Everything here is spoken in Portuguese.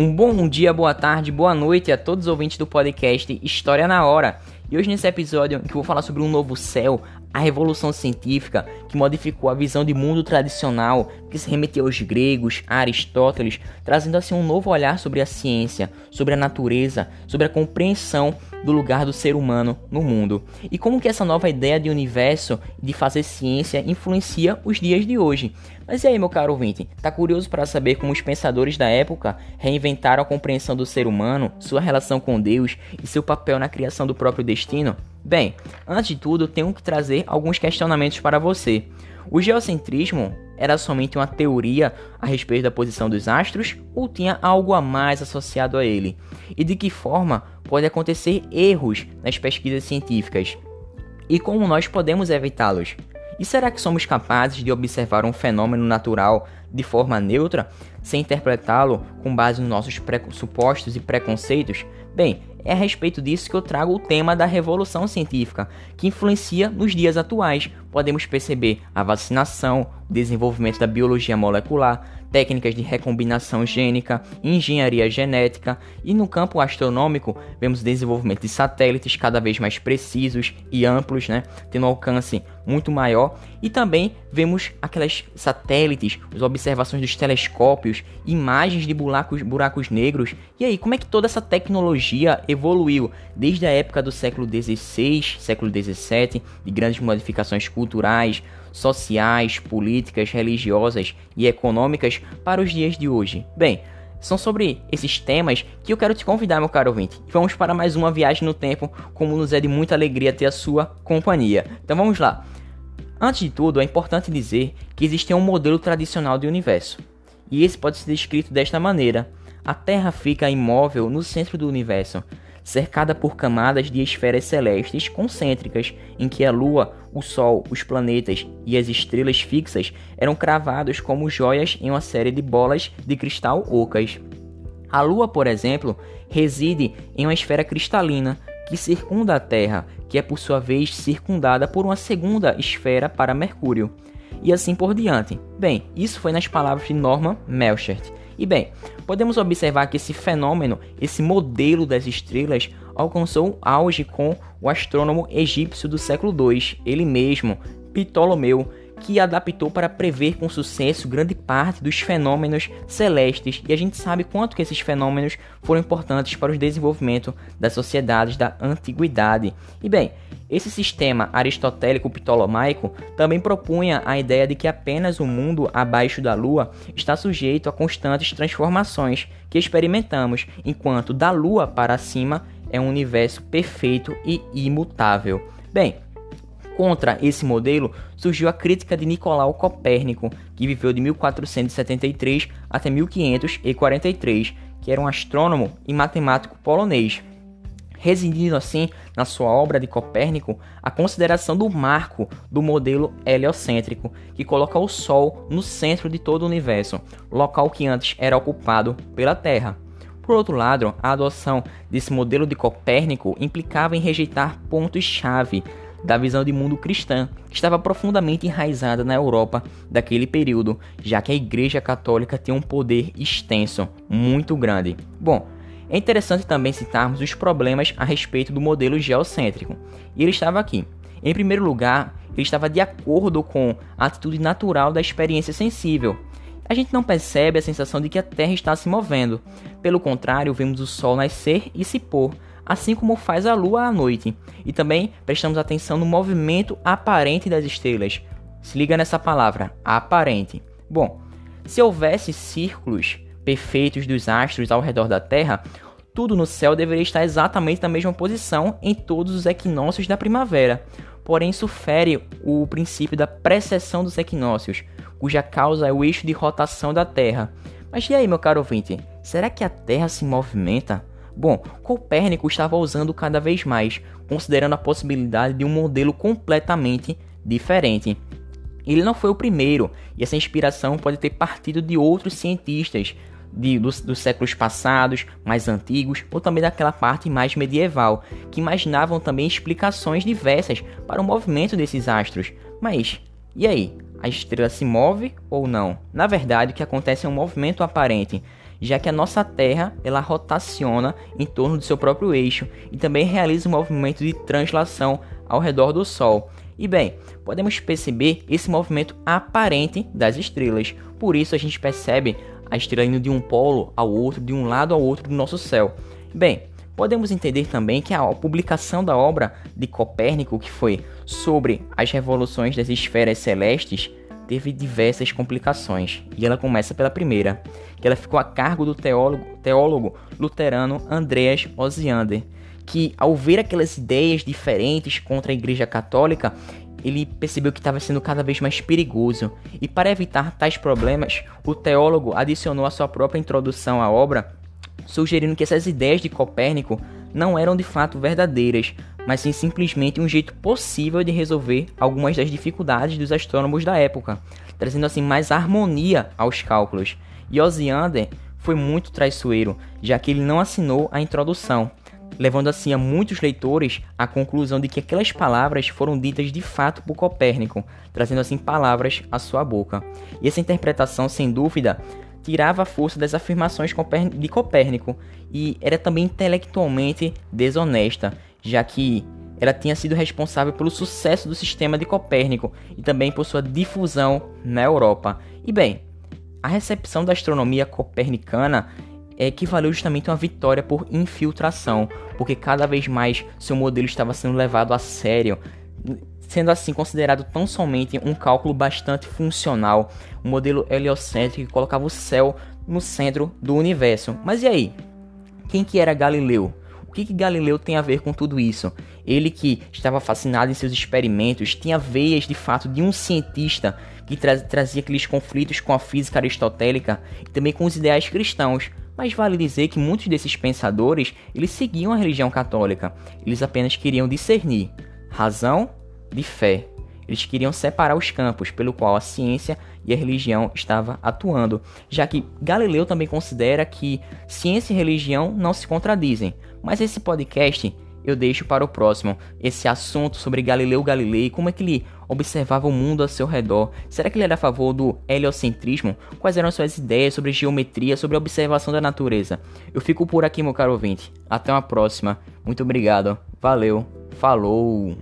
Um bom dia, boa tarde, boa noite a todos os ouvintes do podcast História na Hora. E hoje nesse episódio que eu vou falar sobre um novo céu, a revolução científica que modificou a visão de mundo tradicional que se remeteu aos gregos, a Aristóteles, trazendo assim um novo olhar sobre a ciência, sobre a natureza, sobre a compreensão do lugar do ser humano no mundo. E como que essa nova ideia de universo de fazer ciência influencia os dias de hoje. Mas e aí, meu caro ouvinte, tá curioso para saber como os pensadores da época reinventaram a compreensão do ser humano, sua relação com Deus e seu papel na criação do próprio destino? Bem, antes de tudo, tenho que trazer alguns questionamentos para você. O geocentrismo era somente uma teoria a respeito da posição dos astros ou tinha algo a mais associado a ele? E de que forma pode acontecer erros nas pesquisas científicas? E como nós podemos evitá-los? E será que somos capazes de observar um fenômeno natural de forma neutra, sem interpretá-lo com base nos nossos pressupostos e preconceitos? Bem, é a respeito disso que eu trago o tema da revolução científica, que influencia nos dias atuais. Podemos perceber a vacinação, o desenvolvimento da biologia molecular, técnicas de recombinação gênica, engenharia genética e no campo astronômico vemos o desenvolvimento de satélites cada vez mais precisos e amplos, né, tendo um alcance muito maior e também vemos aquelas satélites, as observações dos telescópios, imagens de buracos, buracos negros. E aí, como é que toda essa tecnologia evoluiu desde a época do século XVI, século XVII, de grandes modificações culturais, sociais, políticas, religiosas e econômicas para os dias de hoje? Bem, são sobre esses temas que eu quero te convidar, meu caro ouvinte. Vamos para mais uma viagem no tempo, como nos é de muita alegria ter a sua companhia. Então vamos lá. Antes de tudo, é importante dizer que existe um modelo tradicional de universo. E esse pode ser descrito desta maneira: a Terra fica imóvel no centro do universo, cercada por camadas de esferas celestes concêntricas, em que a Lua, o Sol, os planetas e as estrelas fixas eram cravados como joias em uma série de bolas de cristal ocas. A Lua, por exemplo, reside em uma esfera cristalina que circunda a Terra, que é por sua vez circundada por uma segunda esfera para Mercúrio. E assim por diante. Bem, isso foi nas palavras de Norman Melchert. E bem, podemos observar que esse fenômeno, esse modelo das estrelas, alcançou auge com o astrônomo egípcio do século II, ele mesmo, Ptolomeu, que adaptou para prever com sucesso grande parte dos fenômenos celestes, e a gente sabe quanto que esses fenômenos foram importantes para o desenvolvimento das sociedades da antiguidade. E bem, esse sistema aristotélico ptolomaico também propunha a ideia de que apenas o mundo abaixo da Lua está sujeito a constantes transformações que experimentamos, enquanto da Lua para cima é um universo perfeito e imutável. Bem, Contra esse modelo surgiu a crítica de Nicolau Copérnico, que viveu de 1473 até 1543, que era um astrônomo e matemático polonês, residindo assim na sua obra de Copérnico a consideração do marco do modelo heliocêntrico, que coloca o Sol no centro de todo o universo, local que antes era ocupado pela Terra. Por outro lado, a adoção desse modelo de Copérnico implicava em rejeitar pontos-chave da visão de mundo cristã, que estava profundamente enraizada na Europa daquele período, já que a Igreja Católica tinha um poder extenso, muito grande. Bom, é interessante também citarmos os problemas a respeito do modelo geocêntrico. E ele estava aqui. Em primeiro lugar, ele estava de acordo com a atitude natural da experiência sensível. A gente não percebe a sensação de que a Terra está se movendo. Pelo contrário, vemos o Sol nascer e se pôr, assim como faz a Lua à noite. E também prestamos atenção no movimento aparente das estrelas. Se liga nessa palavra, aparente. Bom, se houvesse círculos perfeitos dos astros ao redor da Terra, tudo no céu deveria estar exatamente na mesma posição em todos os equinócios da primavera. Porém, isso fere o princípio da precessão dos equinócios, cuja causa é o eixo de rotação da Terra. Mas e aí, meu caro ouvinte? Será que a Terra se movimenta? Bom, Copérnico estava usando cada vez mais, considerando a possibilidade de um modelo completamente diferente. Ele não foi o primeiro, e essa inspiração pode ter partido de outros cientistas de, dos, dos, séculos passados, mais antigos, ou também daquela parte mais medieval, que imaginavam também explicações diversas para o movimento desses astros. Mas, e aí? A estrela se move ou não? Na verdade, o que acontece é um movimento aparente já que a nossa Terra ela rotaciona em torno do seu próprio eixo e também realiza um movimento de translação ao redor do Sol. E bem, podemos perceber esse movimento aparente das estrelas. Por isso a gente percebe a estrela indo de um polo ao outro, de um lado ao outro do nosso céu. Bem, podemos entender também que a publicação da obra de Copérnico, que foi sobre as revoluções das esferas celestes, teve diversas complicações. E ela começa pela primeira, que ela ficou a cargo do teólogo, teólogo luterano Andreas Osiander que ao ver aquelas ideias diferentes contra a Igreja Católica, ele percebeu que estava sendo cada vez mais perigoso. E para evitar tais problemas, o teólogo adicionou a sua própria introdução à obra, sugerindo que essas ideias de Copérnico não eram de fato verdadeiras, mas sim simplesmente um jeito possível de resolver algumas das dificuldades dos astrônomos da época, trazendo assim mais harmonia aos cálculos. E Osiander foi muito traiçoeiro, já que ele não assinou a introdução, levando assim a muitos leitores à conclusão de que aquelas palavras foram ditas de fato por Copérnico, trazendo assim palavras à sua boca. E essa interpretação, sem dúvida, tirava a força das afirmações de Copérnico e era também intelectualmente desonesta, já que ela tinha sido responsável pelo sucesso do sistema de Copérnico e também por sua difusão na Europa. E bem, a recepção da astronomia copernicana equivaleu justamente a uma vitória por infiltração, porque cada vez mais seu modelo estava sendo levado a sério, sendo assim considerado tão somente um cálculo bastante funcional, um modelo heliocêntrico que colocava o céu no centro do universo. Mas e aí? Quem que era Galileu? Que, que Galileu tem a ver com tudo isso? Ele que estava fascinado em seus experimentos, tinha veias de fato de um cientista que tra trazia aqueles conflitos com a física aristotélica e também com os ideais cristãos. Mas vale dizer que muitos desses pensadores, eles seguiam a religião católica. Eles apenas queriam discernir razão de fé. Eles queriam separar os campos pelo qual a ciência e a religião estava atuando, já que Galileu também considera que ciência e religião não se contradizem. Mas esse podcast eu deixo para o próximo. Esse assunto sobre Galileu Galilei, como é que ele observava o mundo ao seu redor. Será que ele era a favor do heliocentrismo? Quais eram suas ideias sobre geometria, sobre a observação da natureza? Eu fico por aqui, meu caro ouvinte. Até uma próxima. Muito obrigado. Valeu. Falou.